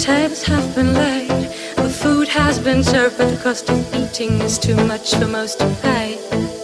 tables have been laid, the food has been served, but the cost of eating is too much for most to pay.